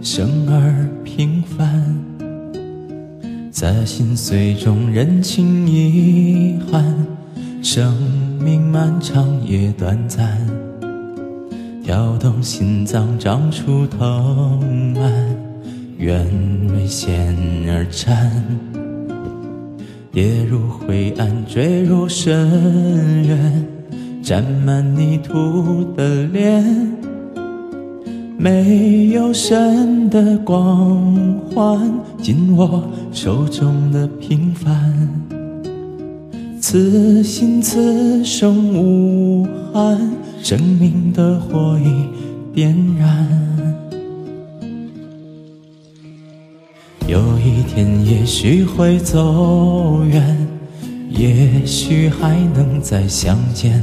生而平凡，在心碎中认清遗憾。生命漫长也短暂，跳动心脏长出藤蔓，愿为险而战，跌入灰暗，坠入深渊，沾满泥土的脸。没有神的光环，紧握手中的平凡，此心此生无憾，生命的火已点燃。有一天也许会走远，也许还能再相见。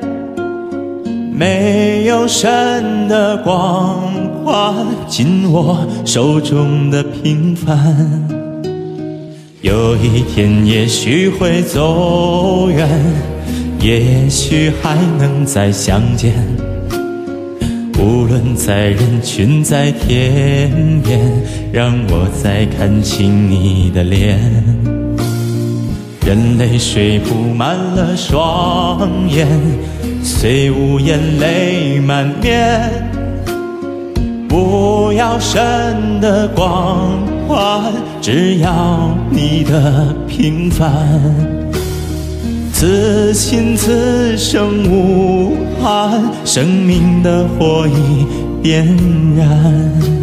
没有神的光环，紧握手中的平凡。有一天也许会走远，也许还能再相见。无论在人群，在天边，让我再看清你的脸。任泪水铺满了双眼。虽无言，泪满面，不要神的光环，只要你的平凡。此心此生无憾，生命的火已点燃。